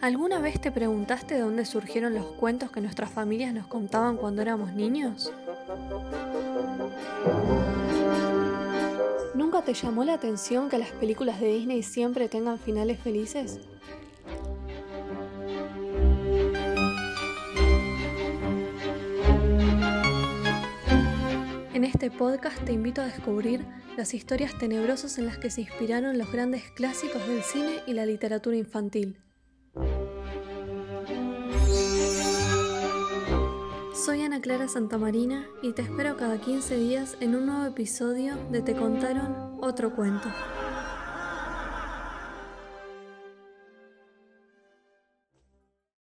¿Alguna vez te preguntaste de dónde surgieron los cuentos que nuestras familias nos contaban cuando éramos niños? ¿Nunca te llamó la atención que las películas de Disney siempre tengan finales felices? En este podcast te invito a descubrir las historias tenebrosas en las que se inspiraron los grandes clásicos del cine y la literatura infantil. Soy Ana Clara Santamarina y te espero cada 15 días en un nuevo episodio de Te contaron otro cuento.